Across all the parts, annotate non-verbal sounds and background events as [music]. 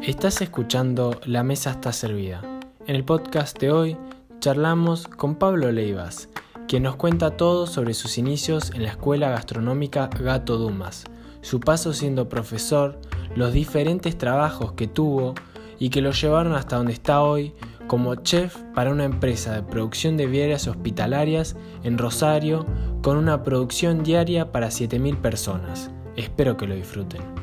Estás escuchando La Mesa está servida. En el podcast de hoy charlamos con Pablo Leivas, quien nos cuenta todo sobre sus inicios en la escuela gastronómica Gato Dumas, su paso siendo profesor, los diferentes trabajos que tuvo y que lo llevaron hasta donde está hoy como chef para una empresa de producción de viarias hospitalarias en Rosario con una producción diaria para 7.000 personas. Espero que lo disfruten.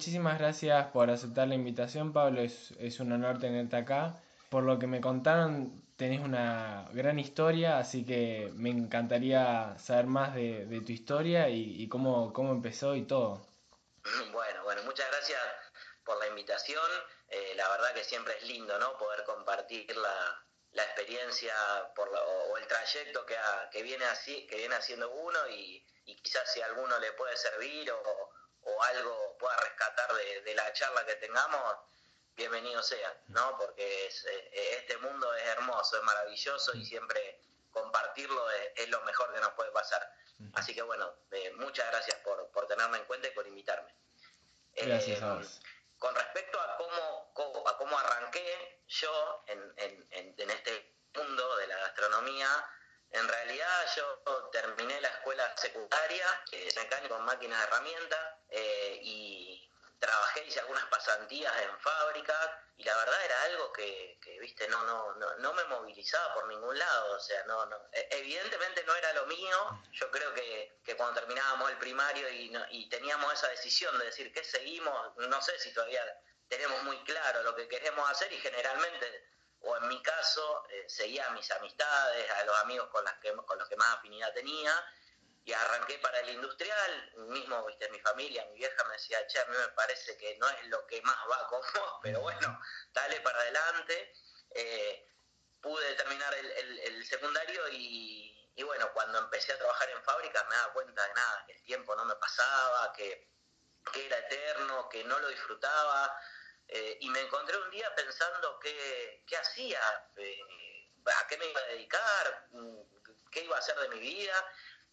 muchísimas gracias por aceptar la invitación, Pablo. Es, un honor tenerte acá. Por lo que me contaron, tenés una gran historia, así que me encantaría saber más de, tu historia y, cómo, cómo empezó y todo. [clears throat] Bueno, bueno, muchas gracias por la invitación. Eh, la verdad que siempre es lindo, ¿no? Poder compartir la, experiencia por o, el trayecto que, que, viene así, que viene haciendo uno y, y quizás si a alguno le puede servir o, o algo pueda rescatar de, la charla que tengamos, bienvenido sea, ¿no? Porque eh, este mundo es hermoso, es maravilloso y siempre compartirlo es, lo mejor que nos puede pasar. Así que bueno, eh, muchas gracias por, por, tenerme en cuenta y por invitarme. Gracias eh, Con respecto a cómo, a cómo arranqué yo en, en, este mundo de la gastronomía, en realidad yo terminé la escuela secundaria, que es mecánico en máquinas de herramientas, eh, y trabajé, hice algunas pasantías en fábricas, y la verdad era algo que, viste, no, no, no, no, me movilizaba por ningún lado, o sea, no, no, e, evidentemente no era lo mío, yo creo que, que cuando terminábamos el primario y, y teníamos esa decisión de decir qué seguimos, no sé si todavía tenemos muy claro lo que queremos hacer y generalmente o en mi caso, eh, seguía a mis amistades, a los amigos con, las que, con los que más afinidad tenía, y arranqué para el industrial, mismo, viste, mi familia, mi vieja me decía, che, a mí me parece que no es lo que más va con vos, [laughs] pero bueno, dale para adelante. Eh, pude terminar el, secundario y, bueno, cuando empecé a trabajar en fábricas me daba cuenta de nada, que el tiempo no me pasaba, que, era eterno, que no lo disfrutaba, eh, y me encontré un día pensando qué, qué hacía, eh, a qué me iba a dedicar, qué iba a hacer de mi vida.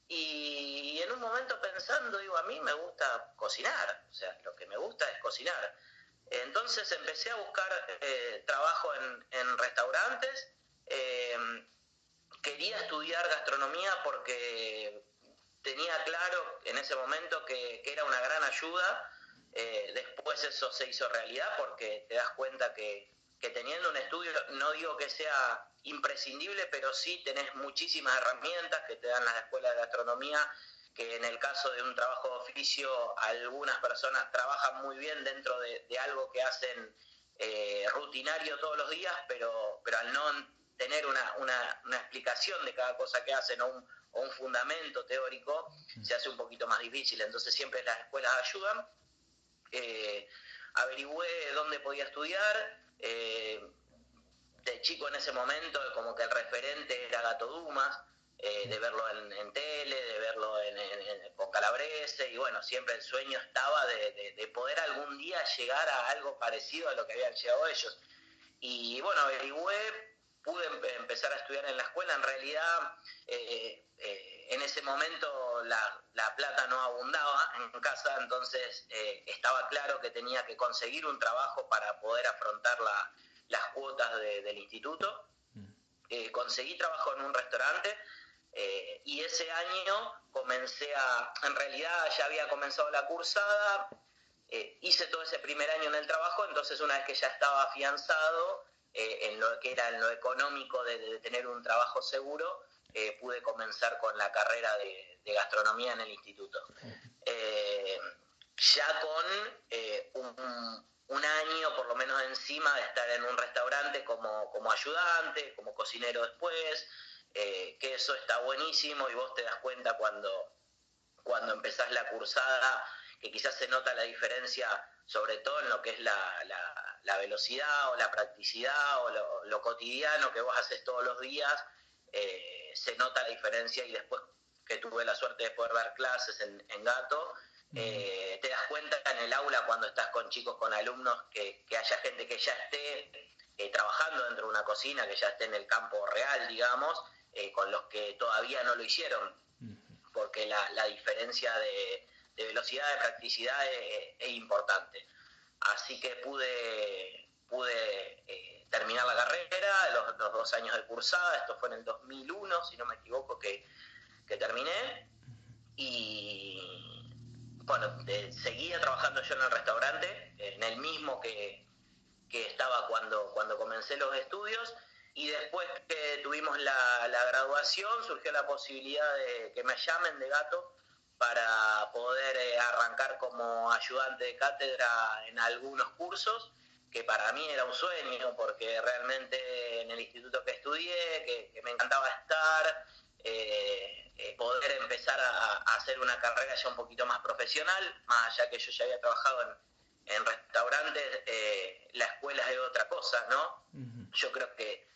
Y, en un momento pensando, digo, a mí me gusta cocinar, o sea, lo que me gusta es cocinar. Entonces empecé a buscar eh, trabajo en, en restaurantes. quería estudiar gastronomía porque tenía claro en ese momento que, que era una gran ayuda eh, después eso se hizo realidad porque te das cuenta que, teniendo un estudio, no digo que sea imprescindible, pero sí tenés muchísimas herramientas que te dan las escuelas de gastronomía, que en el caso de un trabajo de oficio, algunas personas trabajan muy bien dentro de, algo que hacen eh, rutinario todos los días, pero, pero al no tener una, una, explicación de cada cosa que hacen o un, o un fundamento teórico, se hace un poquito más difícil. Entonces siempre las escuelas ayudan eh, averigüé dónde podía estudiar. Eh, de chico en ese momento, como que el referente era Gato Dumas, eh, de verlo en, tele, de verlo en, con Calabrese, y bueno, siempre el sueño estaba de, poder algún día llegar a algo parecido a lo que habían llegado ellos. Y bueno, averigüé, pude empezar a estudiar en la escuela, en realidad eh, en ese momento la, plata no abundaba en casa, entonces eh, estaba claro que tenía que conseguir un trabajo para poder afrontar las cuotas del instituto. Mm. Eh, conseguí trabajo en un restaurante y ese año comencé a, en realidad ya había comenzado la cursada, hice todo ese primer año en el trabajo, entonces una vez que ya estaba afianzado en lo que era en lo económico de tener un trabajo seguro, eh, pude comenzar con la carrera de, gastronomía en el instituto. Eh, ya con eh, un, año por lo menos encima de estar en un restaurante como, como ayudante, como cocinero después, que eso está buenísimo y vos te das cuenta cuando, cuando empezás la cursada que quizás se nota la diferencia sobre todo en lo que es la, la, velocidad o la practicidad o lo, cotidiano que vos haces todos los días eh, se nota la diferencia y después que tuve la suerte de poder dar clases en, Gato, eh, te das cuenta en el aula cuando estás con chicos, con alumnos, que, haya gente que ya esté eh, trabajando dentro de una cocina, que ya esté en el campo real, digamos, eh, con los que todavía no lo hicieron, porque la, diferencia de, velocidad, de practicidad es, importante. Así que pude, pude terminar la carrera, los, dos años de cursada, esto fue en el 2001, si no me equivoco, que, que terminé. Y bueno, seguía trabajando yo en el restaurante, en el mismo que, que estaba cuando, cuando comencé los estudios y después que tuvimos la, graduación surgió la posibilidad de que me llamen de gato para poder eh, arrancar como ayudante de cátedra en algunos cursos, que para mí era un sueño, porque realmente en el instituto que estudié, que, me encantaba estar, eh, eh, poder empezar a, hacer una carrera ya un poquito más profesional, más allá que yo ya había trabajado en, en restaurantes, la escuela es otra cosa, ¿no? Yo creo que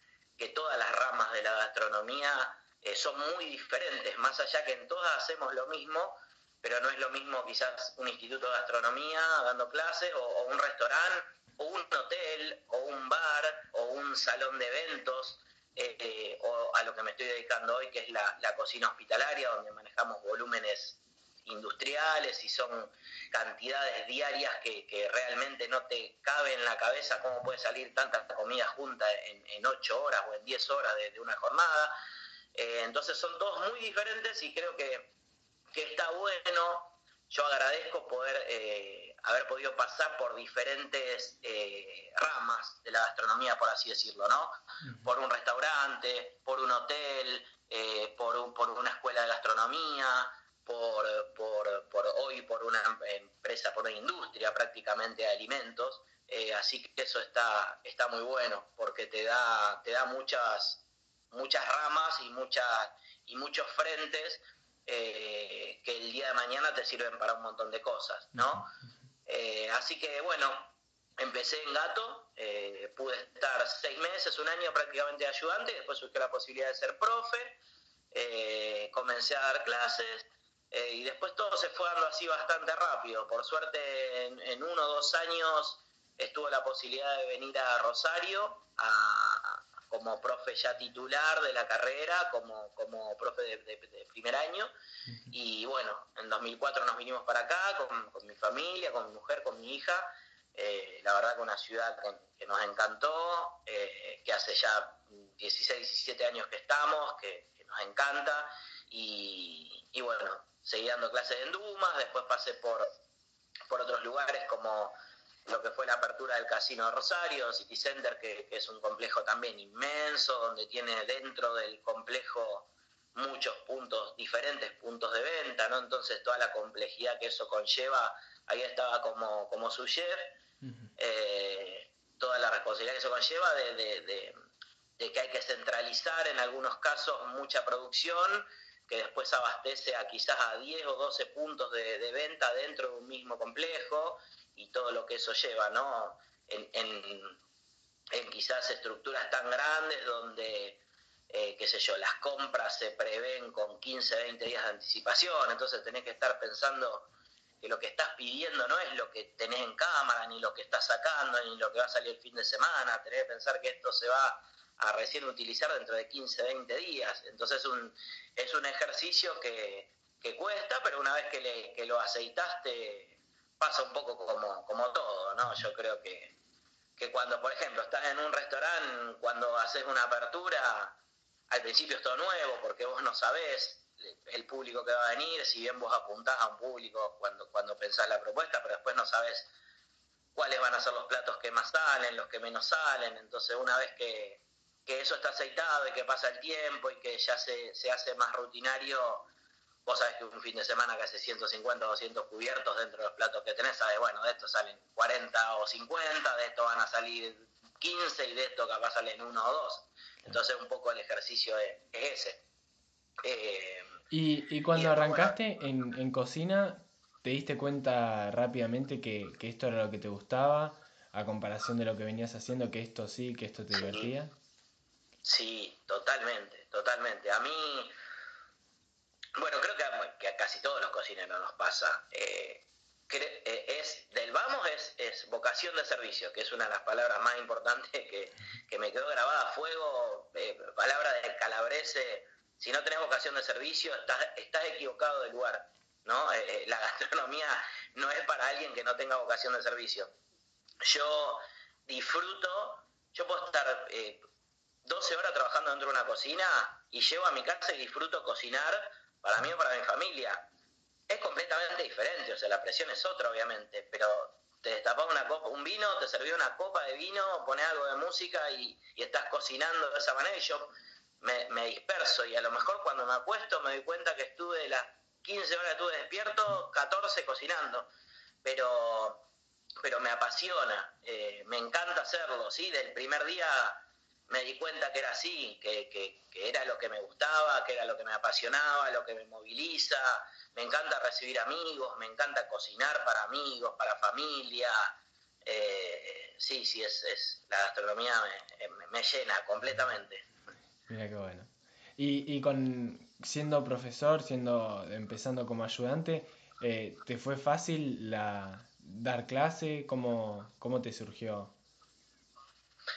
que todas las ramas de la gastronomía eh, son muy diferentes, más allá que en todas hacemos lo mismo, pero no es lo mismo quizás un instituto de gastronomía dando clases o, un restaurante o un hotel o un bar o un salón de eventos eh, o a lo que me estoy dedicando hoy que es la, cocina hospitalaria donde manejamos volúmenes industriales y son cantidades diarias que, realmente no te cabe en la cabeza cómo puede salir tanta comida junta en, ocho horas o en diez horas de, una jornada. Eh, entonces son todos muy diferentes y creo que, está bueno. Yo agradezco poder eh, haber podido pasar por diferentes eh, ramas de la gastronomía, por así decirlo, ¿no? Por un restaurante, por un hotel, por, por una escuela de gastronomía, por, por, por, hoy por una empresa, por una industria prácticamente de alimentos. Eh, así que eso está, está muy bueno porque te da, te da muchas, muchas ramas y, muchas, y muchos frentes eh, que el día de mañana te sirven para un montón de cosas, ¿no? Eh, así que bueno, empecé en Gato, pude estar seis meses, un año prácticamente ayudante, después surgió la posibilidad de ser profe, comencé a dar clases, eh, y después todo se fue dando así bastante rápido. Por suerte, en, uno o dos años estuvo la posibilidad de venir a Rosario como profe ya titular de la carrera, como, como profe de, primer año. Y bueno, en 2004 nos vinimos para acá con, mi familia, con mi mujer, con mi hija. Eh, la verdad que una ciudad que, nos encantó, eh, que hace ya 16, 17 años que estamos, que, nos encanta. Y, y bueno, seguí dando clases en Dumas, después pasé por, por otros lugares como lo que fue la apertura del Casino de Rosario, City Center, que, es un complejo también inmenso, donde tiene dentro del complejo muchos puntos, diferentes puntos de venta, ¿no? Entonces toda la complejidad que eso conlleva, ahí estaba como, como su chef, eh, toda la responsabilidad que eso conlleva de, de, de que hay que centralizar en algunos casos mucha producción que después abastece a quizás a 10 o 12 puntos de, venta dentro de un mismo complejo y todo lo que eso lleva, ¿no? En, quizás estructuras tan grandes donde, eh, qué sé yo, las compras se prevén con 15, 20 días de anticipación, entonces tenés que estar pensando que lo que estás pidiendo no es lo que tenés en cámara, ni lo que estás sacando, ni lo que va a salir el fin de semana, tenés que pensar que esto se va a recién utilizar dentro de 15, 20 días. Entonces es un ejercicio que, cuesta, pero una vez que, lo aceitaste pasa un poco como, como todo, ¿no? Yo creo que, que cuando, por ejemplo, estás en un restaurante, cuando haces una apertura, al principio es todo nuevo porque vos no sabés el público que va a venir, si bien vos apuntás a un público cuando, cuando pensás la propuesta, pero después no sabes cuáles van a ser los platos que más salen, los que menos salen, entonces una vez que, que eso está aceitado y que pasa el tiempo y que ya se, se hace más rutinario, vos sabés que un fin de semana que hace 150 o 200 cubiertos dentro de los platos que tenés, sabes, bueno, de esto salen 40 o 50, de esto van a salir 15 y de esto capaz salen uno o dos. Entonces un poco el ejercicio es, ese. Eh, y, y, cuando arrancaste en, en, cocina, ¿te diste cuenta rápidamente que, que, esto era lo que te gustaba, a comparación de lo que venías haciendo, que esto sí, que esto te divertía? Sí, totalmente, totalmente. A mí, bueno, creo que a, casi todos los cocineros nos pasa. Eh, eh, es del vamos es, es, vocación de servicio, que es una de las palabras más importantes que, me quedó grabada a fuego, eh, palabra de calabrese si no tenés vocación de servicio, estás, estás equivocado del lugar. ¿no? Eh, la gastronomía no es para alguien que no tenga vocación de servicio. Yo disfruto, yo puedo estar 12 horas trabajando dentro de una cocina y llego a mi casa y disfruto cocinar para mí o para mi familia. Es completamente diferente, o sea, la presión es otra, obviamente, pero te destapas una copa, un vino, te serví una copa de vino, pones algo de música y, estás cocinando de esa manera y yo me, disperso y a lo mejor cuando me acuesto me doy cuenta que estuve las 15 horas estuve despierto, 14 cocinando, pero, pero me apasiona, eh, me encanta hacerlo, ¿sí? Del primer día me di cuenta que era así, que, que, era lo que me gustaba, que era lo que me apasionaba, lo que me moviliza. Me encanta recibir amigos, me encanta cocinar para amigos, para familia. Eh, sí, sí, es, es la gastronomía me, llena completamente. Mira qué bueno. Y, y con siendo profesor, siendo empezando como ayudante, eh, ¿te fue fácil la, dar clase? ¿Cómo, ¿Cómo te surgió?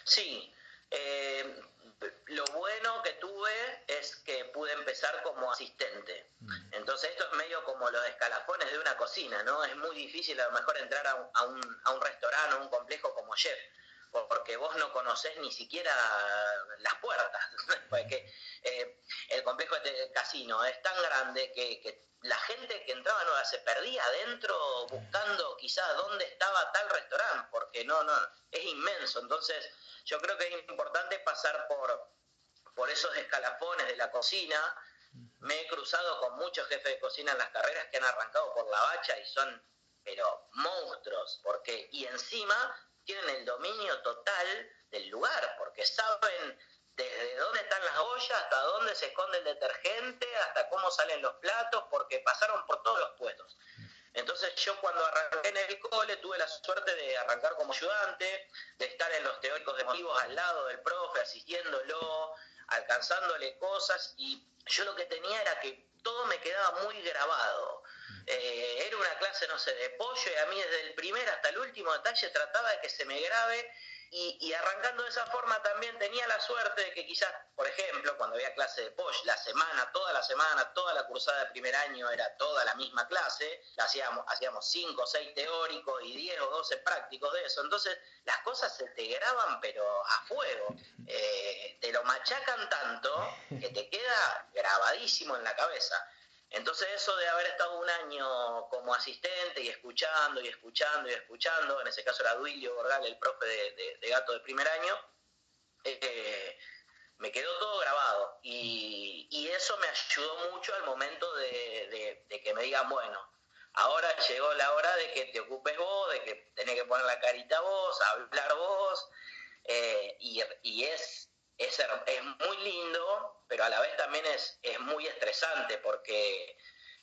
Sí, eh, lo bueno que tuve es que pude empezar como asistente. Mm. Entonces esto es medio como los escalafones de una cocina, ¿no? Es muy difícil a lo mejor entrar a un, a un, a un restaurante o un complejo como chef, porque vos no conocés ni siquiera las puertas. [laughs] porque eh, complejo de casino es tan grande que, la gente que entraba no se perdía adentro buscando quizás dónde estaba tal restaurante, porque no, no, es inmenso. Entonces yo creo que es importante pasar por, por esos escalafones de la cocina. Me he cruzado con muchos jefes de cocina en las carreras que han arrancado por la bacha y son, pero monstruos, porque, y encima tienen el dominio total del lugar, porque saben desde dónde están las ollas, hasta dónde se esconde el detergente, hasta cómo salen los platos, porque pasaron por todos los puestos. Entonces yo cuando arranqué en el cole tuve la suerte de arrancar como ayudante, de estar en los teóricos de motivos al lado del profe, asistiéndolo, alcanzándole cosas y yo lo que tenía era que todo me quedaba muy grabado. Eh, era una clase, no sé, de pollo y a mí desde el primer hasta el último detalle trataba de que se me grabe y, arrancando de esa forma también tenía la suerte de que quizás, por ejemplo, cuando había clase de POSH, la semana, toda la semana, toda la cursada de primer año era toda la misma clase, hacíamos, hacíamos 5 o 6 teóricos y 10 o 12 prácticos de eso. Entonces las cosas se te graban pero a fuego, eh, te lo machacan tanto que te queda grabadísimo en la cabeza. Entonces eso de haber estado un año como asistente y escuchando y escuchando y escuchando, en ese caso era Duilio Borgal, el profe de, gato de primer año, eh, me quedó todo grabado. Y, eso me ayudó mucho al momento de, que me digan, bueno, ahora llegó la hora de que te ocupes vos, de que tenés que poner la carita vos, hablar vos, eh, y, y es es, es muy lindo, pero a la vez también es, es muy estresante porque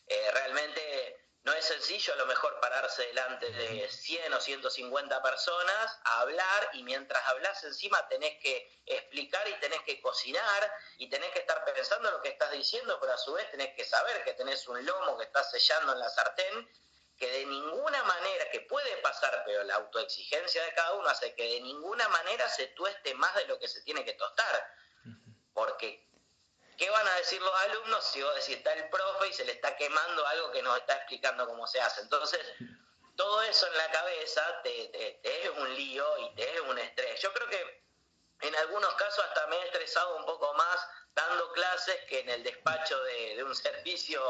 eh, realmente no es sencillo a lo mejor pararse delante de 100 o 150 personas a hablar y mientras hablas encima tenés que explicar y tenés que cocinar y tenés que estar pensando lo que estás diciendo, pero a su vez tenés que saber que tenés un lomo que estás sellando en la sartén que de ninguna manera, que puede pasar, pero la autoexigencia de cada uno hace que de ninguna manera se tueste más de lo que se tiene que tostar. Porque, ¿qué van a decir los alumnos si, si está el profe y se le está quemando algo que nos está explicando cómo se hace? Entonces, todo eso en la cabeza te, es un lío y te es un estrés. Yo creo que en algunos casos hasta me he estresado un poco más dando clases que en el despacho de, de un servicio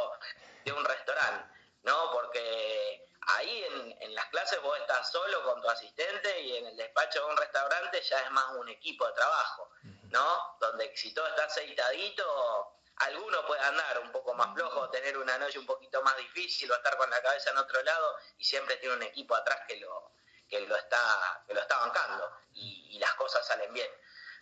de un restaurante ¿no? Porque ahí en, las clases vos estás solo con tu asistente y en el despacho de un restaurante ya es más un equipo de trabajo, ¿no? Donde si todo está aceitadito, alguno puede andar un poco más flojo, tener una noche un poquito más difícil o estar con la cabeza en otro lado y siempre tiene un equipo atrás que lo, que lo, está, que lo está bancando y las cosas salen bien.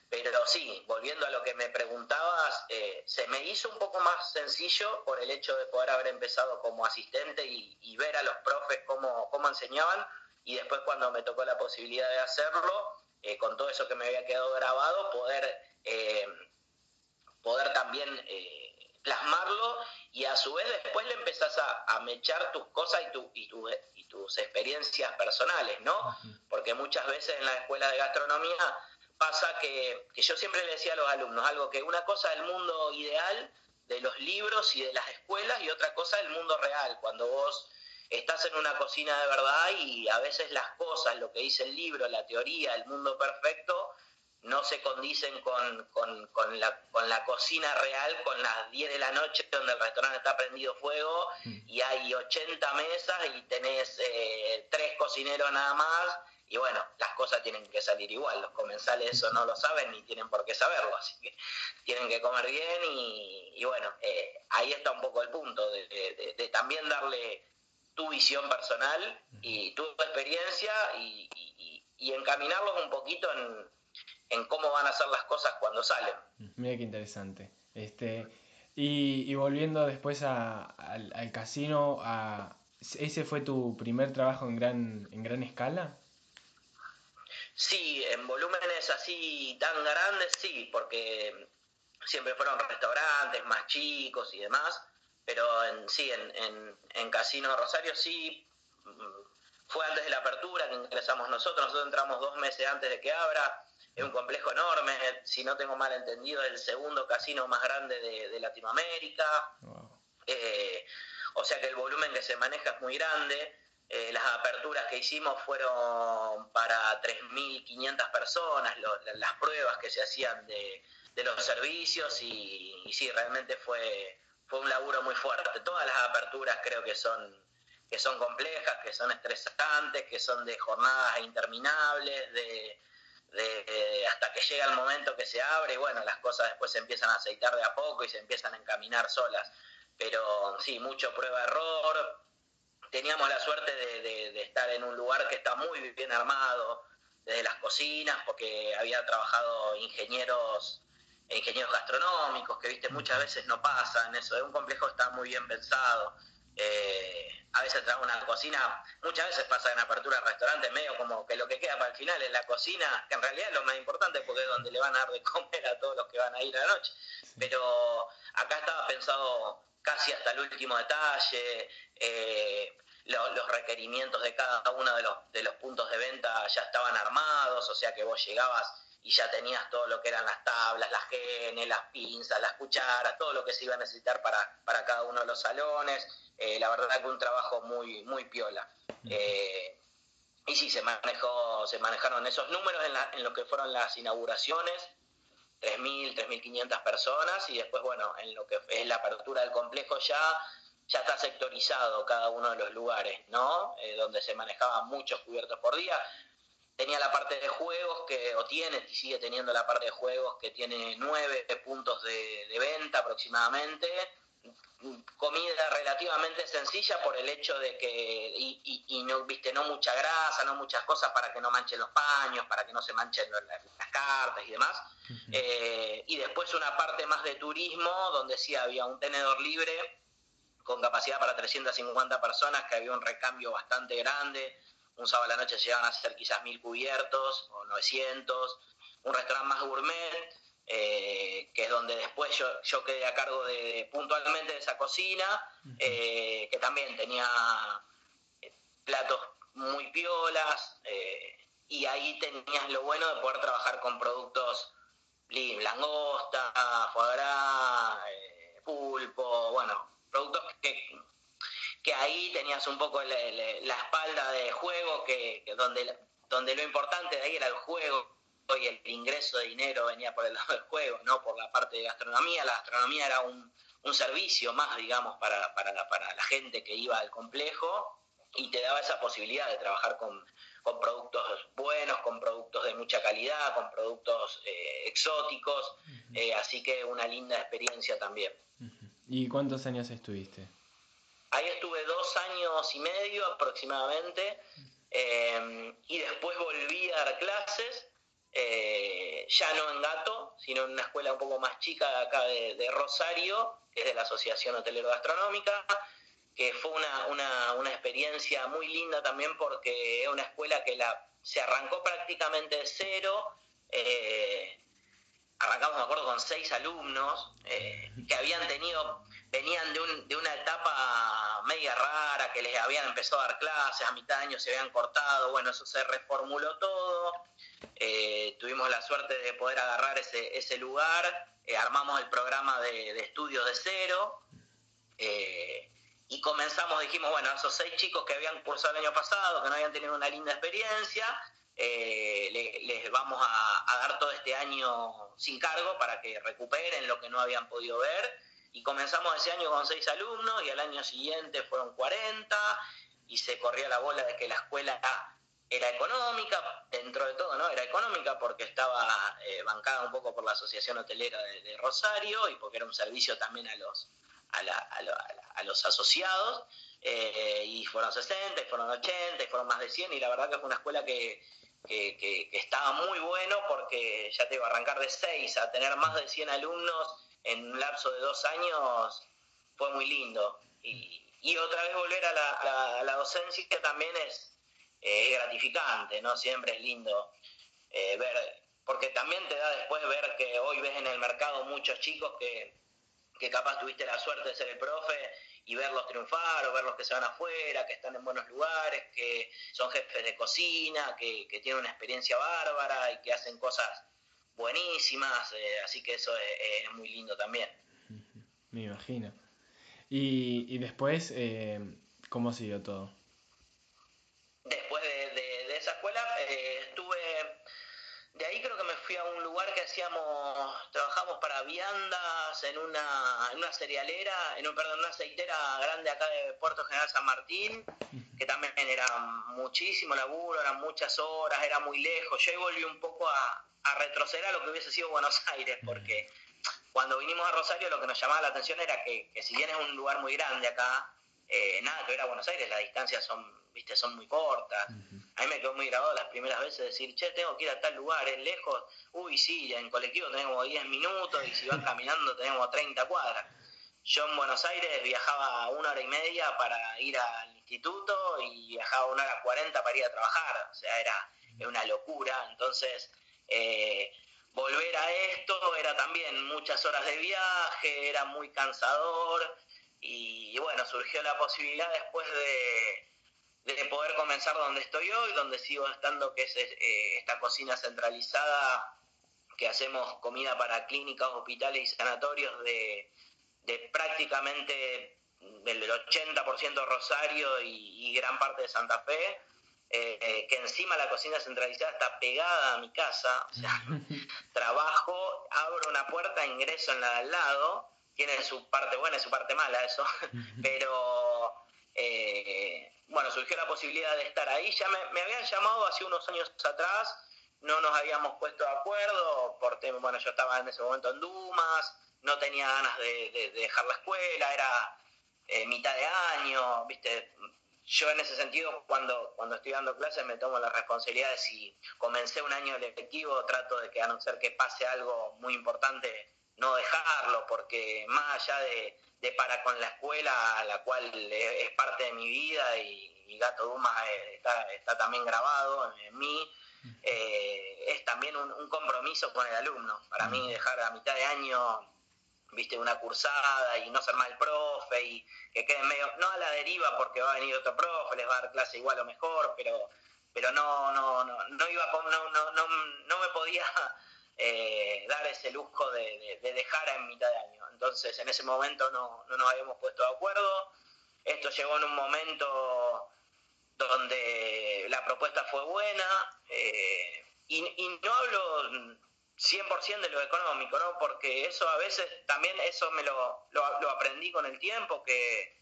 Pero sí, volviendo a lo que me preguntabas, eh, se me hizo un poco más sencillo por el hecho de poder haber empezado como asistente y, ver a los profes cómo, cómo, enseñaban y después cuando me tocó la posibilidad de hacerlo, eh, con todo eso que me había quedado grabado, poder, eh, poder también plasmarlo y a su vez después le empezás a, mechar tus cosas y, tu, y, tu, y tus experiencias personales, ¿no? Porque muchas veces en la escuela de gastronomía pasa que, yo siempre le decía a los alumnos algo que una cosa del mundo ideal de los libros y de las escuelas y otra cosa el mundo real, cuando vos estás en una cocina de verdad y a veces las cosas, lo que dice el libro, la teoría, el mundo perfecto, no se condicen con, con, la, con la cocina real, con las 10 de la noche donde el restaurante está prendido fuego mm. y hay 80 mesas y tenés eh, tres cocineros nada más y bueno, las cosas tienen que salir igual, los comensales eso no lo saben ni tienen por qué saberlo, así que tienen que comer bien y, bueno, eh, ahí está un poco el punto de, también darle tu visión personal y tu experiencia y, y encaminarlos un poquito en en cómo van a ser las cosas cuando salen. Mira qué interesante. Este, y, volviendo después al, casino, a, ¿ese fue tu primer trabajo en gran, en gran escala? Sí, en volúmenes así tan grandes, sí, porque siempre fueron restaurantes más chicos y demás, pero en, sí, en, en Casino Rosario sí, mm, fue antes de la apertura que ingresamos nosotros, nosotros entramos dos meses antes de que abra, es un complejo enorme, si no tengo mal entendido, es el segundo casino más grande de, Latinoamérica. Eh, o sea que el volumen que se maneja es muy grande. Eh, las aperturas que hicimos fueron para 3.500 personas, las pruebas que se hacían de, los servicios y, sí, realmente fue, fue un laburo muy fuerte. Todas las aperturas creo que son, que son complejas, que son estresantes, que son de jornadas interminables, de, de, hasta que llega el momento que se abre y bueno, las cosas después se empiezan a aceitar de a poco y se empiezan a encaminar solas. Pero sí, mucho prueba-error. Teníamos la suerte de, estar en un lugar que está muy bien armado, desde las cocinas, porque había trabajado ingenieros ingenieros gastronómicos, que viste muchas veces no pasan eso, es un complejo está muy bien pensado. Eh, a veces trae una cocina, muchas veces pasa en apertura de restaurantes medio como que lo que queda para el final es la cocina, que en realidad es lo más importante porque es donde le van a dar de comer a todos los que van a ir a la noche. Pero acá estaba pensado casi hasta el último detalle, eh, los requerimientos de cada uno de los, de los puntos de venta ya estaban armados, o sea que vos llegabas y ya tenías todo lo que eran las tablas, las genes, las pinzas, las cucharas, todo lo que se iba a necesitar para, para cada uno de los salones eh, la verdad que un trabajo muy, muy piola. Eh, y sí, se, manejó, se manejaron esos números en, en lo que fueron las inauguraciones, 3.000, 3.500 personas, y después, bueno, en lo que es la apertura del complejo ya, ya está sectorizado cada uno de los lugares, ¿no? Eh, donde se manejaban muchos cubiertos por día. Tenía la parte de juegos, que, o tiene, y sigue teniendo la parte de juegos, que tiene nueve puntos de, de venta aproximadamente. Comida relativamente sencilla por el hecho de que y, no viste no mucha grasa no muchas cosas para que no manchen los paños para que no se manchen las, cartas y demás. Eh, y después una parte más de turismo donde sí había un tenedor libre con capacidad para 350 personas que había un recambio bastante grande un sábado a la noche llegaban a ser quizás mil cubiertos o 900 un restaurante más gourmet eh, que es donde después yo, yo, quedé a cargo de puntualmente de esa cocina, eh, que también tenía eh, platos muy piolas, y ahí tenías lo bueno de poder trabajar con productos langosta, foie gras, pulpo, bueno, productos que, que ahí tenías un poco la, espalda de juego, que, que donde, donde lo importante de ahí era el juego y el ingreso de dinero venía por el lado del juego, no por la parte de gastronomía. La gastronomía era un, servicio más, digamos, para, para, la gente que iba al complejo y te daba esa posibilidad de trabajar con, productos buenos, con productos de mucha calidad, con productos eh, exóticos, eh, así que una linda experiencia también. ¿Y cuántos años estuviste? Ahí estuve dos años y medio aproximadamente eh, y después volví a dar clases eh, ya no en Gato, sino en una escuela un poco más chica de acá de, Rosario, que es de la Asociación Hotelero Gastronómica, que fue una, una, experiencia muy linda también porque es una escuela que la, se arrancó prácticamente de cero. Eh, arrancamos, me acuerdo, con seis alumnos eh, que habían tenido, venían de, un, de, una etapa media rara, que les habían empezado a dar clases, a mitad de año se habían cortado, bueno, eso se reformuló todo, eh, tuvimos la suerte de poder agarrar ese, ese lugar, eh, armamos el programa de, estudios de cero eh, y comenzamos, dijimos, bueno, esos seis chicos que habían cursado el año pasado, que no habían tenido una linda experiencia, les vamos a, dar todo este año sin cargo para que recuperen lo que no habían podido ver. Y comenzamos ese año con seis alumnos y al año siguiente fueron 40 y se corría la bola de que la escuela era económica, dentro de todo, ¿no? Era económica porque estaba eh, bancada un poco por la Asociación Hotelera de, Rosario y porque era un servicio también a los, a, los asociados. Eh, y fueron 60, y fueron 80, y fueron más de 100, y la verdad que fue una escuela que, que, estaba muy bueno porque ya te iba a arrancar de 6 a tener más de 100 alumnos en un lapso de dos años fue muy lindo. Y, y otra vez volver a la, docencia también es, es gratificante, ¿no? Siempre es lindo eh, ver, porque también te da después ver que hoy ves en el mercado muchos chicos que, que capaz tuviste la suerte de ser el profe y verlos triunfar o verlos que se van afuera, que están en buenos lugares, que son jefes de cocina, que, tienen una experiencia bárbara y que hacen cosas buenísimas, eh, así que eso es, muy lindo también. Me imagino. Y, y después, eh, ¿cómo siguió todo? después de, esa escuela eh, estuve, de ahí creo que me fui a un lugar que hacíamos, trabajamos para viandas en una, en una cerealera, en un, perdón, una aceitera grande acá de Puerto General San Martín, que también era muchísimo laburo, eran muchas horas, era muy lejos. Yo ahí volví un poco a, retroceder a lo que hubiese sido Buenos [laughs] Aires, porque cuando vinimos a Rosario lo que nos llamaba la atención era que, si bien es un lugar muy grande acá, eh, nada que ver a Buenos Aires, las distancias son viste, son muy cortas. A mí me quedó muy grabado las primeras veces decir, che, tengo que ir a tal lugar, es lejos. Uy, sí, en colectivo tenemos 10 minutos y si vas [laughs] caminando tenemos 30 cuadras. Yo en Buenos Aires viajaba una hora y media para ir al instituto y viajaba una hora 40 para ir a trabajar. O sea, era, una locura. Entonces, eh, volver a esto era también muchas horas de viaje, era muy cansador. y bueno, surgió la posibilidad después de, de poder comenzar donde estoy hoy, donde sigo estando, que es eh, esta cocina centralizada que hacemos comida para clínicas, hospitales y sanatorios de, prácticamente del 80% Rosario y, gran parte de Santa Fe, eh, eh, que encima la cocina centralizada está pegada a mi casa, o sea, [laughs] trabajo, abro una puerta, ingreso en la de al lado, tiene su parte buena y su parte mala eso, [laughs] pero bueno, surgió la posibilidad de estar ahí. Ya me, habían llamado hace unos años atrás, no nos habíamos puesto de acuerdo, porque bueno, yo estaba en ese momento en Dumas, no tenía ganas de, dejar la escuela, era eh, mitad de año, viste. Yo en ese sentido, cuando, cuando estoy dando clases, me tomo la responsabilidad de si comencé un año electivo, trato de que a no ser que pase algo muy importante, no dejarlo, porque más allá de, de para con la escuela, la cual es parte de mi vida y, Gato Dumas está, está, también grabado en mí, eh, es también un, compromiso con el alumno. Para mí dejar a mitad de año viste una cursada y no ser mal profe y que quede medio, no a la deriva porque va a venir otro profe, les va a dar clase igual o mejor, pero pero no no no no iba no no no, no me podía eh, dar ese lujo de, dejar en mitad de año. Entonces en ese momento no, nos habíamos puesto de acuerdo. Esto llegó en un momento donde la propuesta fue buena eh, y, no hablo 100% de lo económico, ¿no? porque eso a veces también eso me lo, lo, aprendí con el tiempo, que,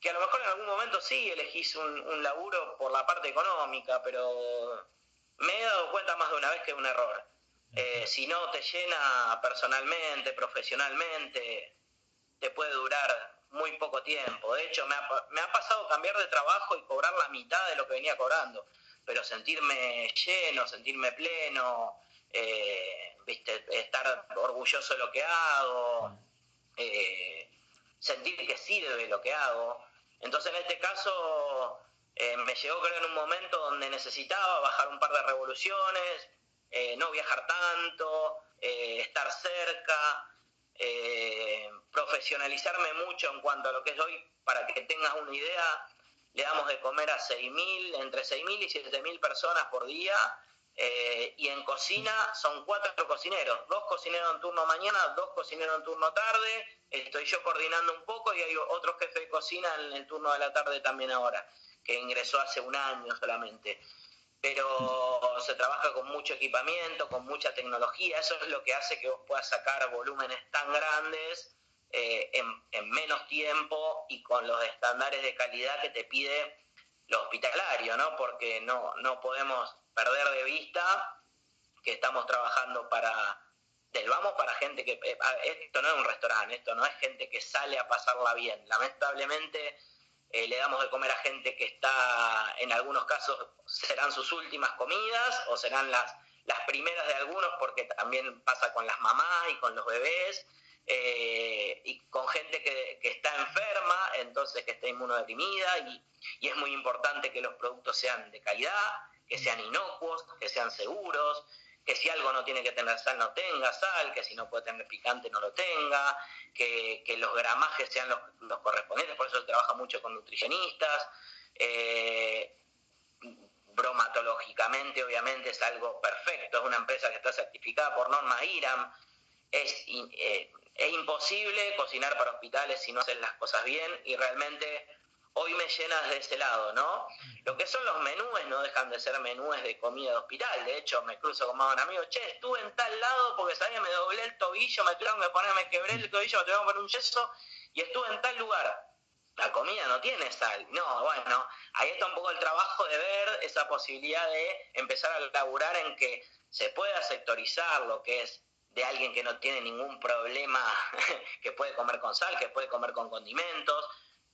que a lo mejor en algún momento sí elegís un, un laburo por la parte económica, pero me he dado cuenta más de una vez que es un error. Eh, si no te llena personalmente, profesionalmente, te puede durar muy poco tiempo. De hecho, me ha, pasado cambiar de trabajo y cobrar la mitad de lo que venía cobrando, pero sentirme lleno, sentirme pleno, eh, ¿viste? estar orgulloso de lo que hago, eh, sentir que sirve lo que hago. Entonces, en este caso, me llegó creo en un momento donde necesitaba bajar un par de revoluciones, eh, no viajar tanto, eh, estar cerca, eh, profesionalizarme mucho en cuanto a lo que es hoy, para que tengas una idea, le damos de comer a 6.000, entre 6.000 y 7.000 personas por día, y en cocina son cuatro cocineros, dos cocineros en turno mañana, dos cocineros en turno tarde, estoy yo coordinando un poco y hay otro jefe de cocina en el turno de la tarde también ahora, que ingresó hace un año solamente. Pero se trabaja con mucho equipamiento, con mucha tecnología, eso es lo que hace que vos puedas sacar volúmenes tan grandes eh, en, en menos tiempo y con los estándares de calidad que te pide lo hospitalario, ¿no? Porque no, no podemos perder de vista que estamos trabajando para del vamos para gente que eh, esto no es un restaurante, esto no es gente que sale a pasarla bien. Lamentablemente eh, le damos de comer a gente que está, en algunos casos serán sus últimas comidas o serán las, las primeras de algunos porque también pasa con las mamás y con los bebés eh, y con gente que, que, está enferma, entonces que está inmunodeprimida y, y es muy importante que los productos sean de calidad, que sean inocuos, que sean seguros, que si algo no tiene que tener sal no tenga sal, que si no puede tener picante no lo tenga, que, los gramajes sean los, correspondientes, por eso se trabaja mucho con nutricionistas. Eh, bromatológicamente obviamente es algo perfecto, es una empresa que está certificada por normas IRAM, es, eh, es imposible cocinar para hospitales si no hacen las cosas bien y realmente hoy me llenas de ese lado, ¿no? Lo que son los menúes no dejan de ser menúes de comida de hospital. De hecho, me cruzo con un amigo, che, estuve en tal lado porque sabía me doblé el tobillo, me tuvieron que poner, me quebré el tobillo, me tuvieron que poner un yeso y estuve en tal lugar. La comida no tiene sal. No, bueno, ahí está un poco el trabajo de ver esa posibilidad de empezar a laburar en que se pueda sectorizar lo que es de alguien que no tiene ningún problema, [laughs] que puede comer con sal, que puede comer con condimentos,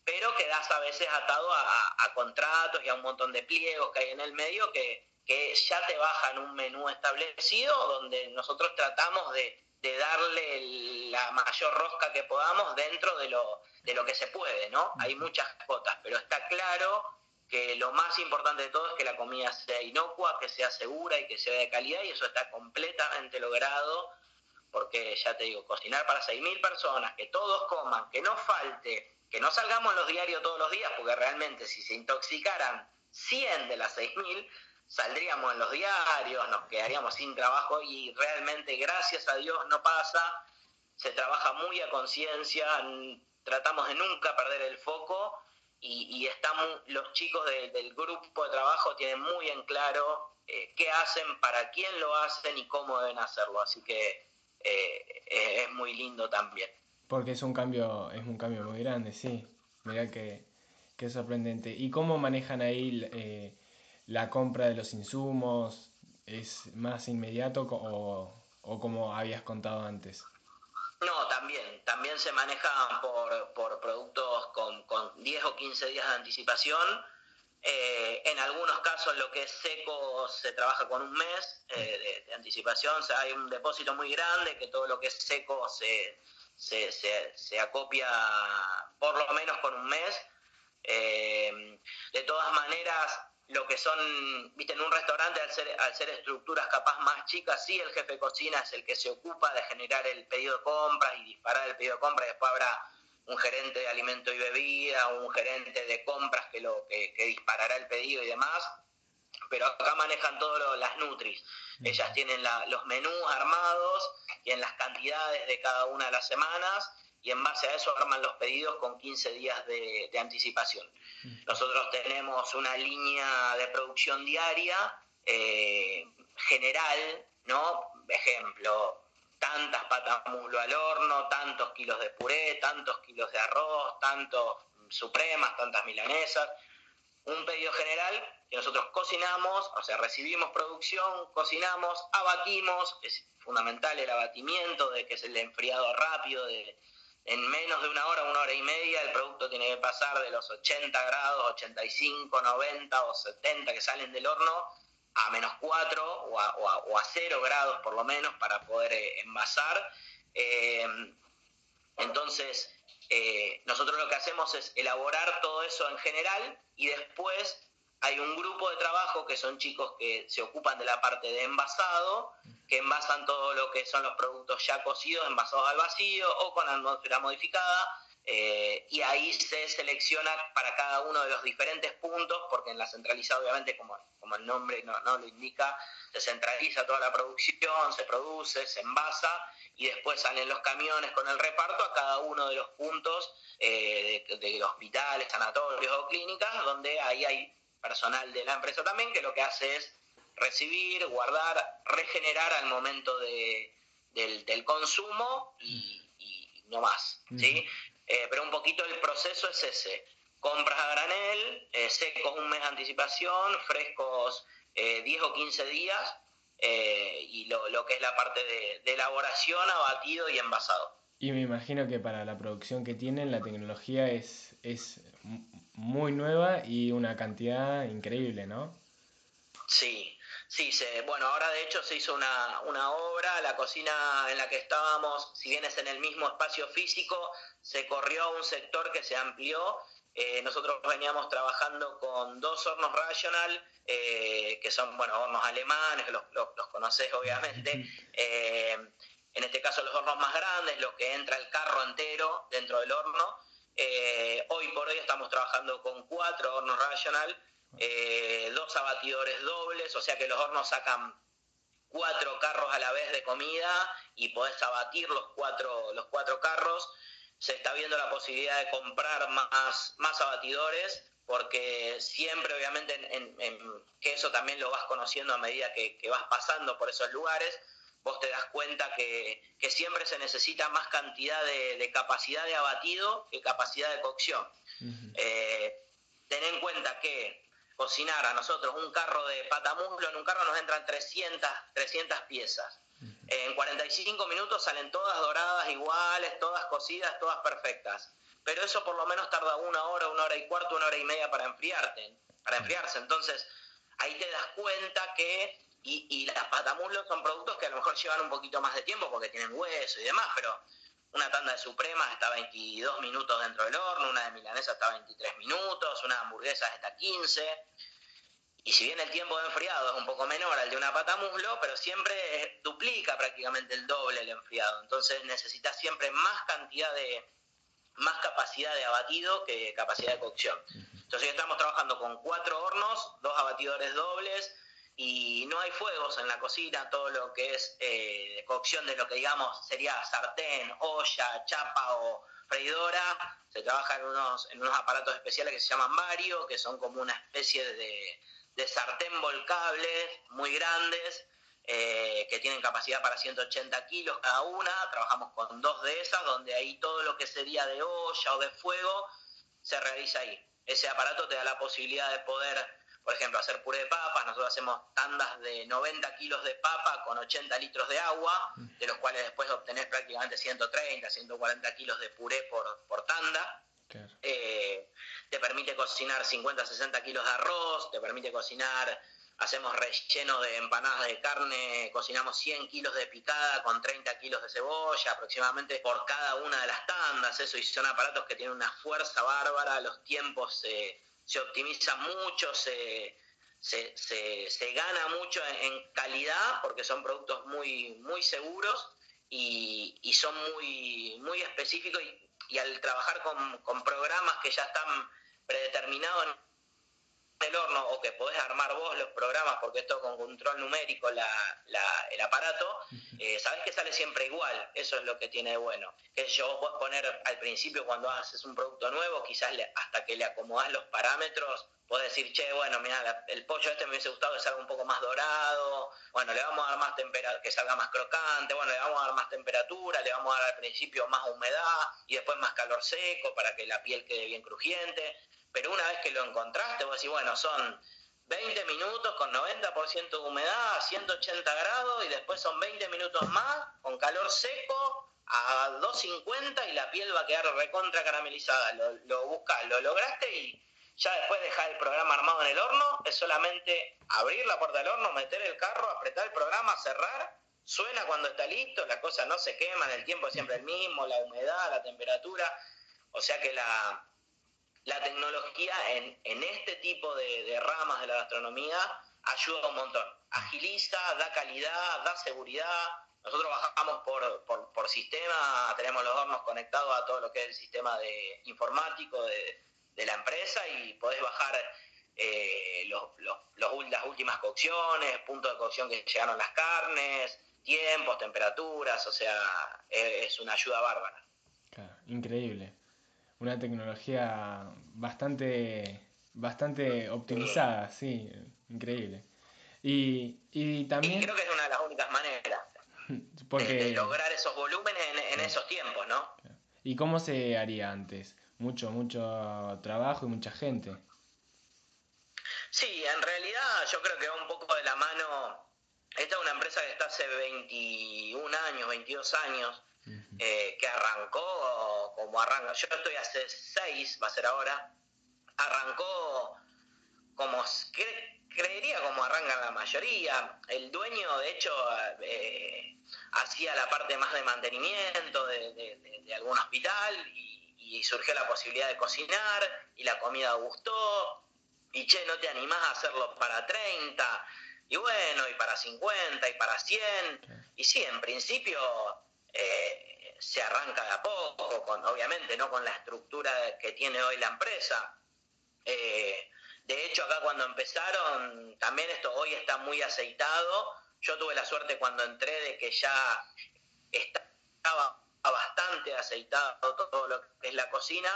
pero quedas a veces atado a, contratos y a un montón de pliegos que hay en el medio que, ya te bajan un menú establecido donde nosotros tratamos de, darle la mayor rosca que podamos dentro de lo, de lo que se puede, ¿no? Hay muchas cotas, pero está claro que lo más importante de todo es que la comida sea inocua, que sea segura y que sea de calidad y eso está completamente logrado porque ya te digo, cocinar para 6.000 personas, que todos coman, que no falte que no salgamos los diarios todos los días, porque realmente si se intoxicaran 100 de las 6.000, saldríamos en los diarios, nos quedaríamos sin trabajo y realmente, gracias a Dios, no pasa, se trabaja muy a conciencia, tratamos de nunca perder el foco y, estamos, los chicos del grupo de trabajo tienen muy en claro eh, qué hacen, para quién lo hacen y cómo deben hacerlo, así que eh, es muy lindo también. Porque es un cambio, es un cambio muy grande, sí. Mira que, que sorprendente. ¿Y cómo manejan ahí eh, la compra de los insumos? ¿Es más inmediato o, o como habías contado antes? No, también. También se maneja por, por productos con, con 10 o 15 días de anticipación. Eh, en algunos casos lo que es seco se trabaja con un mes eh, de, de, anticipación. O sea, hay un depósito muy grande que todo lo que es seco se, se, se, acopia por lo menos con un mes. Eh, de todas maneras, lo que son, viste, en un restaurante, al ser, al ser estructuras capaz más chicas, sí, el jefe de cocina es el que se ocupa de generar el pedido de compras y disparar el pedido de compras, y después habrá un gerente de alimento y bebida, un gerente de compras que, lo, que, que disparará el pedido y demás pero acá manejan todas las Nutris. Ellas tienen los menús armados y en las cantidades de cada una de las semanas y en base a eso arman los pedidos con 15 días de, anticipación. Nosotros tenemos una línea de producción diaria eh, general, ¿no? Ejemplo, tantas patas muslo al horno, tantos kilos de puré, tantos kilos de arroz, tantos supremas, tantas milanesas. Un pedido general que nosotros cocinamos, o sea, recibimos producción, cocinamos, abatimos, es fundamental el abatimiento, de que es el enfriado rápido, de, en menos de una hora, una hora y media, el producto tiene que pasar de los 80 grados, 85, 90 o 70 que salen del horno a menos 4 o a, o 0 grados por lo menos para poder eh, envasar. Eh, entonces, eh, nosotros lo que hacemos es elaborar todo eso en general y después hay un grupo de trabajo que son chicos que se ocupan de la parte de envasado, que envasan todo lo que son los productos ya cocidos, envasados al vacío o con atmósfera modificada, eh, y ahí se selecciona para cada uno de los diferentes puntos, porque en la centralizada obviamente como, como el nombre no, no, lo indica, se centraliza toda la producción, se produce, se envasa y después salen los camiones con el reparto a cada uno de los puntos eh, de, de, hospitales, sanatorios o clínicas, donde ahí hay personal de la empresa también que lo que hace es recibir, guardar, regenerar al momento de, del, del, consumo y, y no más. ¿sí? Eh, pero un poquito el proceso es ese. Compras a granel, eh, secos un mes de anticipación, frescos eh, 10 o 15 días eh, y lo, lo, que es la parte de, de, elaboración, abatido y envasado. Y me imagino que para la producción que tienen la tecnología es, es muy nueva y una cantidad increíble, ¿no? Sí, Sí, se, bueno, ahora de hecho se hizo una, una, obra, la cocina en la que estábamos, si bien es en el mismo espacio físico, se corrió a un sector que se amplió. Eh, nosotros veníamos trabajando con dos hornos Rational, eh, que son, bueno, hornos alemanes, los, los, los conoces obviamente. [laughs] Eh, en este caso los hornos más grandes, lo que entra el carro entero dentro del horno. Eh, hoy por hoy estamos trabajando con cuatro hornos Rational, eh, dos abatidores dobles, o sea que los hornos sacan cuatro carros a la vez de comida y podés abatir los cuatro, los cuatro carros. Se está viendo la posibilidad de comprar más, más abatidores porque siempre obviamente en, en, en, que eso también lo vas conociendo a medida que, vas pasando por esos lugares, vos te das cuenta que, que siempre se necesita más cantidad de, de, capacidad de abatido que capacidad de cocción. Uh -huh. eh, ten en cuenta que cocinar a nosotros un carro de patamuslo, en un carro nos entran 300, 300 piezas. En 45 minutos salen todas doradas iguales, todas cocidas, todas perfectas. Pero eso por lo menos tarda una hora, una hora y cuarto, una hora y media para enfriarte, para enfriarse. Entonces, ahí te das cuenta que, y, y las patamuslos son productos que a lo mejor llevan un poquito más de tiempo porque tienen hueso y demás, pero una tanda de supremas está 22 minutos dentro del horno, una de milanesa está 23 minutos, una de hamburguesas está 15. Y si bien el tiempo de enfriado es un poco menor al de una pata muslo, pero siempre duplica prácticamente el doble el enfriado. Entonces necesitas siempre más cantidad de, más capacidad de abatido que capacidad de cocción. Entonces estamos trabajando con cuatro hornos, dos abatidores dobles, y no hay fuegos en la cocina, todo lo que es eh, cocción de lo que digamos sería sartén, olla, chapa o freidora, se trabaja en unos, en unos aparatos especiales que se llaman Mario, que son como una especie de, de sartén volcable muy grandes, eh, que tienen capacidad para 180 kilos cada una, trabajamos con dos de esas, donde ahí todo lo que sería de olla o de fuego se realiza ahí. Ese aparato te da la posibilidad de poder por ejemplo, hacer puré de papas, nosotros hacemos tandas de 90 kilos de papa con 80 litros de agua, de los cuales después obtenés prácticamente 130, 140 kilos de puré por, por tanda. Claro. Eh, te permite cocinar 50, 60 kilos de arroz, te permite cocinar, hacemos relleno de empanadas de carne, cocinamos 100 kilos de picada con 30 kilos de cebolla aproximadamente por cada una de las tandas, eso, y son aparatos que tienen una fuerza bárbara, los tiempos... Eh, se optimiza mucho, se, se, se, se gana mucho en, calidad porque son productos muy, muy seguros y, y son muy, muy específicos y, y al trabajar con, con, programas que ya están predeterminados en el horno o que podés armar vos los programas porque esto con control numérico la, la, el aparato, eh, sabés que sale siempre igual, eso es lo que tiene de bueno. Que yo vos podés poner al principio cuando haces un producto nuevo, quizás le, hasta que le acomodás los parámetros, podés decir, che, bueno, mira, el pollo este me hubiese gustado que salga un poco más dorado, bueno, le vamos a dar más temperatura, que salga más crocante, bueno, le vamos a dar más temperatura, le vamos a dar al principio más humedad y después más calor seco para que la piel quede bien crujiente pero una vez que lo encontraste, vos decís, bueno, son 20 minutos con 90% de humedad a 180 grados y después son 20 minutos más con calor seco a 250 y la piel va a quedar recontra caramelizada. Lo, lo buscas, lo lograste y ya después de dejar el programa armado en el horno, es solamente abrir la puerta del horno, meter el carro, apretar el programa, cerrar, suena cuando está listo, las cosas no se queman, el tiempo es siempre el mismo, la humedad, la temperatura, o sea que la, la tecnología en, en este tipo de, ramas de la gastronomía ayuda un montón. Agiliza, da calidad, da seguridad. nosotros bajamos por, por, sistema, tenemos los hornos conectados a todo lo que es el sistema de informático de, la empresa y podés bajar eh, los, las últimas cocciones, puntos de cocción que llegaron las carnes, tiempos, temperaturas, o sea, es, una ayuda bárbara. Increíble. Una tecnología bastante, bastante optimizada, sí, increíble. Y, y también... creo que es una de las únicas maneras [laughs] de, lograr esos volúmenes en, esos tiempos, ¿no? ¿Y cómo se haría antes? Mucho, mucho trabajo y mucha gente. Sí, en realidad yo creo que va un poco de la mano. Esta es una empresa que está hace 21 años, 22 años, eh, que arrancó como arranca. Yo estoy hace 6, va a ser ahora. Arrancó como. creería como arrancan la mayoría. El dueño, de hecho, eh, hacía la parte más de mantenimiento de, algún hospital y, y surgió la posibilidad de cocinar y la comida gustó y che, no te animás a hacerlo para 30, y bueno, y para 50, y para 100, y sí, en principio eh, se arranca de a poco, con, obviamente no con la estructura que tiene hoy la empresa. Eh, de hecho, acá cuando empezaron, también esto hoy está muy aceitado. Yo tuve la suerte cuando entré de que ya estaba bastante aceitado todo lo que es la cocina.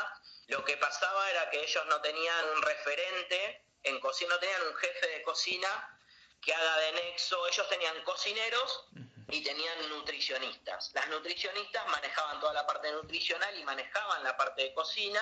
Lo que pasaba era que ellos no tenían un referente en cocina, no tenían un jefe de cocina que haga de nexo. Ellos tenían cocineros y tenían nutricionistas. Las nutricionistas manejaban toda la parte nutricional y manejaban la parte de cocina.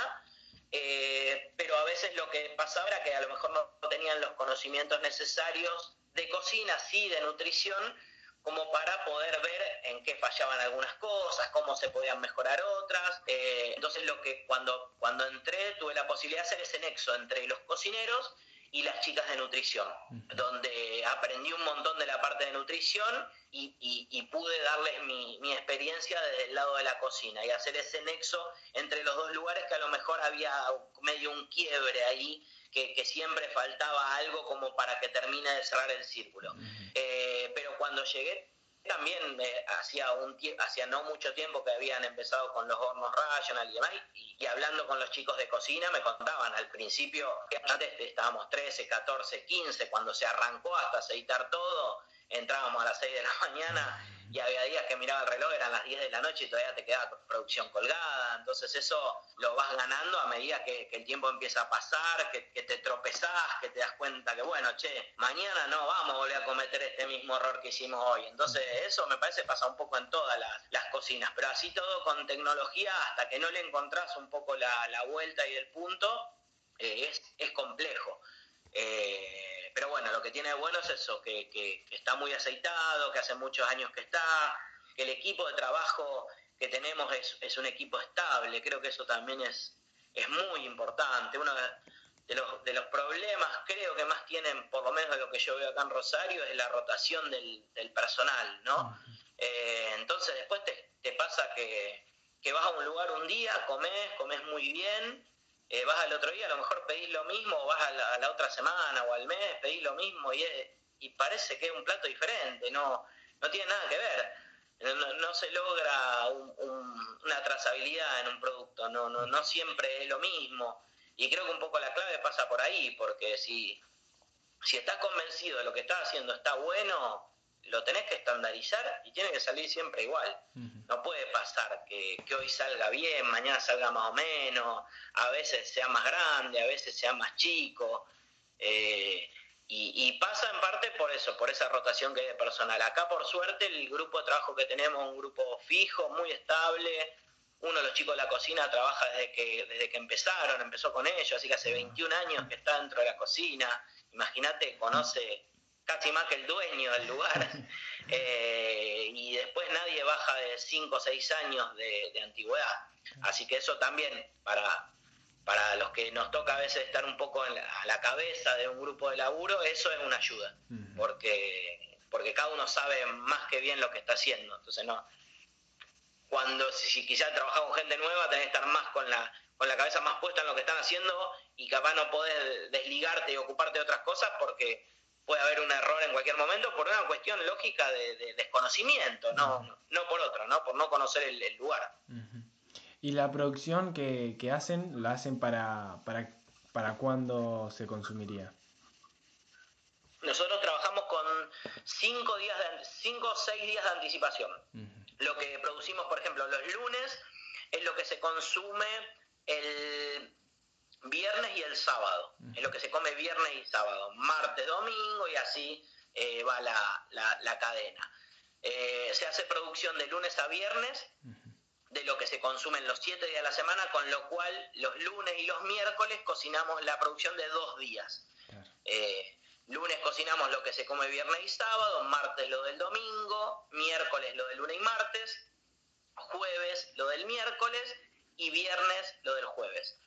Eh, pero a veces lo que pasaba era que a lo mejor no tenían los conocimientos necesarios de cocina, sí de nutrición, como para poder ver en qué fallaban algunas cosas, cómo se podían mejorar otras. Eh, entonces lo que cuando, cuando entré tuve la posibilidad de hacer ese nexo entre los cocineros y las chicas de nutrición, donde aprendí un montón de la parte de nutrición y, y, pude darles mi, mi, experiencia desde el lado de la cocina y hacer ese nexo entre los dos lugares que a lo mejor había medio un quiebre ahí que, siempre faltaba algo como para que termine de cerrar el círculo. Eh, pero cuando llegué también eh, hacía hacía no mucho tiempo que habían empezado con los hornos Rational y demás, y, hablando con los chicos de cocina me contaban al principio, antes estábamos 13, 14, 15, cuando se arrancó hasta aceitar todo, entrábamos a las 6 de la mañana y había días que miraba el reloj, eran las 10 de la noche y todavía te quedaba producción colgada, entonces eso lo vas ganando a medida que, el tiempo empieza a pasar, que, te tropezás, que te das cuenta que bueno, che, mañana no vamos a volver a cometer este mismo error que hicimos hoy, entonces eso me parece pasa un poco en todas las, cocinas, pero así todo con tecnología, hasta que no le encontrás un poco la, vuelta y el punto, eh, es, es complejo. Eh, pero bueno, lo que tiene de bueno es eso, que, está muy aceitado, que hace muchos años que está, que el equipo de trabajo que tenemos es, un equipo estable, creo que eso también es, es muy importante. Uno de los, de los problemas, creo que más tienen, por lo menos de lo que yo veo acá en Rosario, es la rotación del, personal, ¿no? Eh, entonces después te, te pasa que, que vas a un lugar un día, comes, comes muy bien, eh, vas al otro día, a lo mejor pedís lo mismo, o vas a la, otra semana o al mes, pedís lo mismo y, y parece que es un plato diferente, no, no tiene nada que ver. No, se logra una trazabilidad en un producto, no, no, no siempre es lo mismo. Y creo que un poco la clave pasa por ahí, porque si, si estás convencido de lo que estás haciendo está bueno, lo tenés que estandarizar y tiene que salir siempre igual. No puede pasar que, hoy salga bien, mañana salga más o menos, a veces sea más grande, a veces sea más chico. Eh, y, pasa en parte por eso, por esa rotación que hay de personal. Acá, por suerte, el grupo de trabajo que tenemos es un grupo fijo, muy estable. Uno de los chicos de la cocina trabaja desde que, desde que empezaron, empezó con ellos, así que hace 21 años que está dentro de la cocina. Imagínate, conoce casi más que el dueño del lugar. [laughs] Eh, y después nadie baja de 5 o 6 años de, antigüedad. Así que eso también, para, para los que nos toca a veces estar un poco a la cabeza de un grupo de laburo, eso es una ayuda, porque, porque cada uno sabe más que bien lo que está haciendo. Entonces, no cuando si, quizás trabajas con gente nueva, tenés que estar más con la, con la cabeza más puesta en lo que están haciendo y capaz no podés desligarte y ocuparte de otras cosas porque puede haber un error en cualquier momento por una cuestión lógica de, desconocimiento, no, no por otra, ¿no? por no conocer el, lugar. ¿Y la producción que, que, hacen, la hacen para, para, para cuándo se consumiría? Nosotros trabajamos con cinco días de, cinco o seis días de anticipación. Lo que producimos, por ejemplo, los lunes es lo que se consume el viernes y el sábado. Es lo que se come viernes y sábado. Martes, domingo y así eh, va la, cadena. Eh, se hace producción de lunes a viernes de lo que se consume en los siete días de la semana, con lo cual los lunes y los miércoles cocinamos la producción de dos días. Eh, lunes cocinamos lo que se come viernes y sábado, martes lo del domingo, miércoles lo del lunes y martes, jueves lo del miércoles y viernes lo del jueves.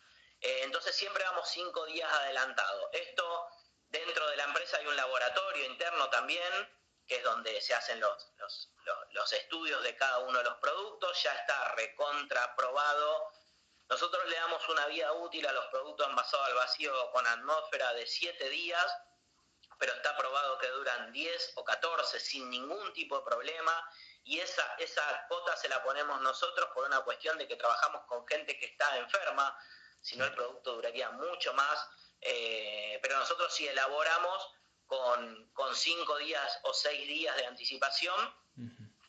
Eh, entonces siempre vamos cinco días adelantado. Esto dentro de la empresa hay un laboratorio interno también, que es donde se hacen los, los, estudios de cada uno de los productos, ya está recontraprobado. Nosotros le damos una vida útil a los productos envasados al vacío con atmósfera de siete días, pero está probado que duran 10 o 14 sin ningún tipo de problema y esa, esa cuota se la ponemos nosotros por una cuestión de que trabajamos con gente que está enferma, si no el producto duraría mucho más, eh, pero nosotros sí elaboramos con, cinco días o seis días de anticipación,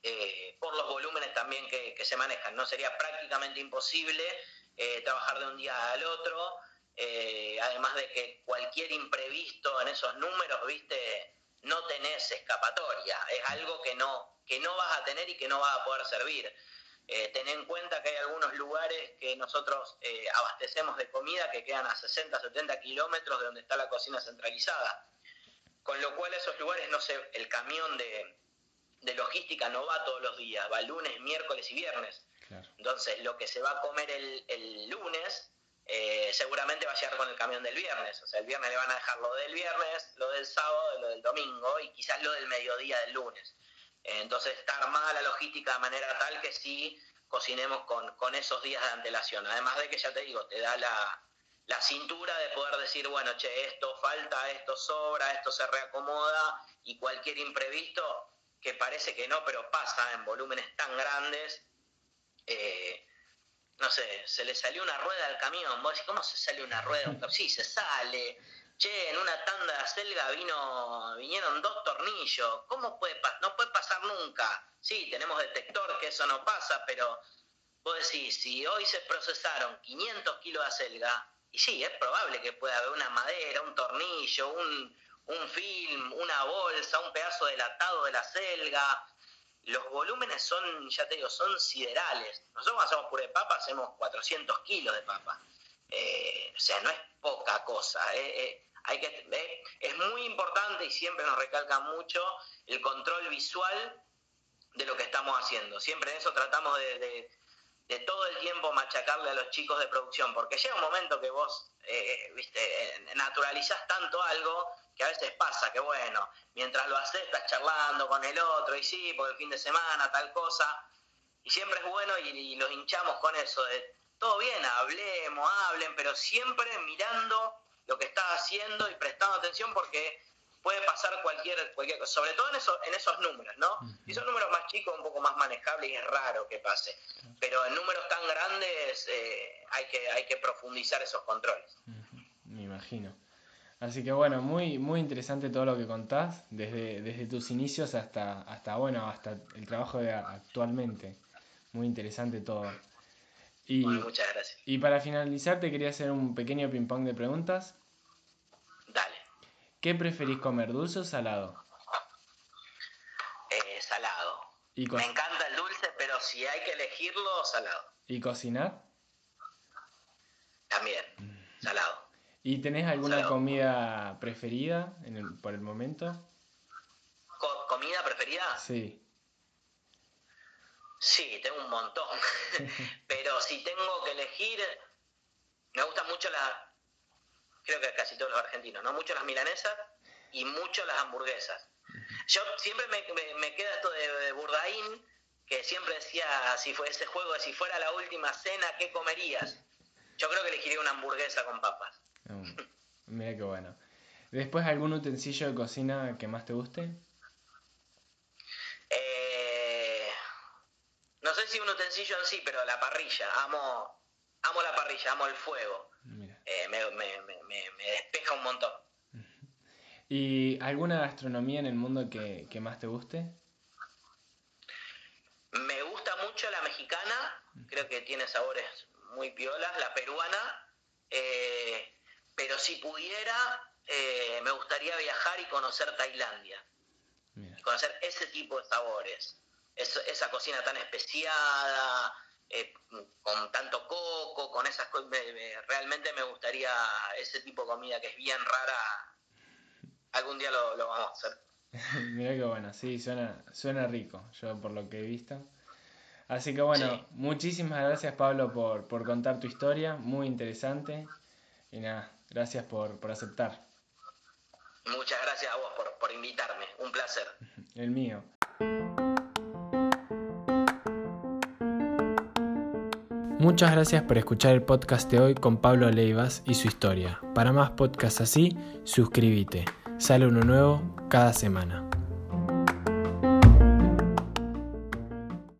eh, por los volúmenes también que, se manejan, ¿no? Sería prácticamente imposible eh, trabajar de un día al otro, además de que cualquier imprevisto en esos números, viste, no tenés escapatoria, es algo que no, que no vas a tener y que no vas a poder servir. Eh, ten en cuenta que hay algunos lugares que nosotros eh, abastecemos de comida que quedan a 60, 70 kilómetros de donde está la cocina centralizada. Con lo cual esos lugares, no sé, el camión de, logística no va todos los días, va lunes, miércoles y viernes. Entonces, lo que se va a comer el, lunes, eh, seguramente va a llegar con el camión del viernes. O sea, el viernes le van a dejar lo del viernes, lo del sábado, lo del domingo y quizás lo del mediodía del lunes. Entonces está armada la logística de manera tal que sí cocinemos con, esos días de antelación. Además de que ya te digo, te da la, cintura de poder decir, bueno, che, esto falta, esto sobra, esto se reacomoda y cualquier imprevisto, que parece que no, pero pasa en volúmenes tan grandes, eh, no sé, se le salió una rueda al camión, vos decís, ¿cómo se sale una rueda? [laughs] Sí, se sale, che, en una tanda de acelga vino, vinieron dos tornillos, ¿cómo puede pasar? No puede pasar nunca. Sí, tenemos detector que eso no pasa, pero vos decís, si hoy se procesaron 500 kilos de acelga, y sí, es probable que pueda haber una madera, un tornillo, un, un film, una bolsa, un pedazo de latado de la selga. Los volúmenes son, ya te digo, son siderales. Nosotros hacemos puré de papa hacemos 400 kilos de papa. Eh, o sea, no es poca cosa. Eh, eh, hay que, es muy importante y siempre nos recalca mucho el control visual de lo que estamos haciendo. Siempre en eso tratamos de, todo el tiempo machacarle a los chicos de producción, porque llega un momento que vos viste, naturalizás tanto algo que a veces pasa que, bueno, mientras lo haces estás charlando con el otro y sí, por el fin de semana, tal cosa. Y siempre es bueno y, y los hinchamos con eso, de todo bien, hablemos, hablen, pero siempre mirando lo que está haciendo y prestando atención porque puede pasar cualquier, cualquier cosa, sobre todo en, eso, en esos números, ¿no? Si son números más chicos, un poco más manejables y es raro que pase, pero en números tan grandes eh, hay, que, hay que profundizar esos controles. Me imagino. Así que bueno, muy, muy interesante todo lo que contás, desde, desde tus inicios hasta, hasta, bueno, hasta el trabajo de actualmente. Muy interesante todo. Y, muchas gracias. Y para finalizar, te quería hacer un pequeño ping-pong de preguntas. Dale. ¿Qué preferís comer, dulce o salado? Eh, salado. Me encanta el dulce, pero si hay que elegirlo, salado. ¿Y cocinar? También, salado. ¿Y tenés alguna comida preferida por el momento? ¿Comida preferida? Sí. Sí, tengo un montón. [laughs] Pero si tengo que elegir, me gustan mucho las, creo que casi todos los argentinos, ¿no? Mucho las milanesas y mucho las hamburguesas. Yo siempre me, queda esto de, Burdaín, que siempre decía, si fue ese juego, si fuera la última cena, ¿qué comerías? Yo creo que elegiría una hamburguesa con papas. Mira qué bueno. ¿Después algún utensilio de cocina que más te guste? Eh, no sé si un utensilio en sí, pero la parrilla. Amo, amo la parrilla, amo el fuego. Eh, me, despeja un montón. [laughs] ¿Y alguna gastronomía en el mundo que, más te guste? Me gusta mucho la mexicana, creo que tiene sabores muy piolas, la peruana, eh, pero si pudiera, eh, me gustaría viajar y conocer Tailandia. Conocer ese tipo de sabores. Esa cocina tan especiada, eh, con tanto coco, con esas cosas. realmente me gustaría ese tipo de comida que es bien rara. Algún día lo, vamos a hacer. [laughs] Mira que bueno, sí, suena, suena rico, yo por lo que he visto. Así que bueno, muchísimas gracias Pablo por, por contar tu historia, muy interesante. Y nada, gracias por, por aceptar. Muchas gracias a vos por, por invitarme, un placer. [laughs] El mío. Muchas gracias por escuchar el podcast de hoy con Pablo Leivas y su historia. Para más podcasts así, suscríbete. Sale uno nuevo cada semana.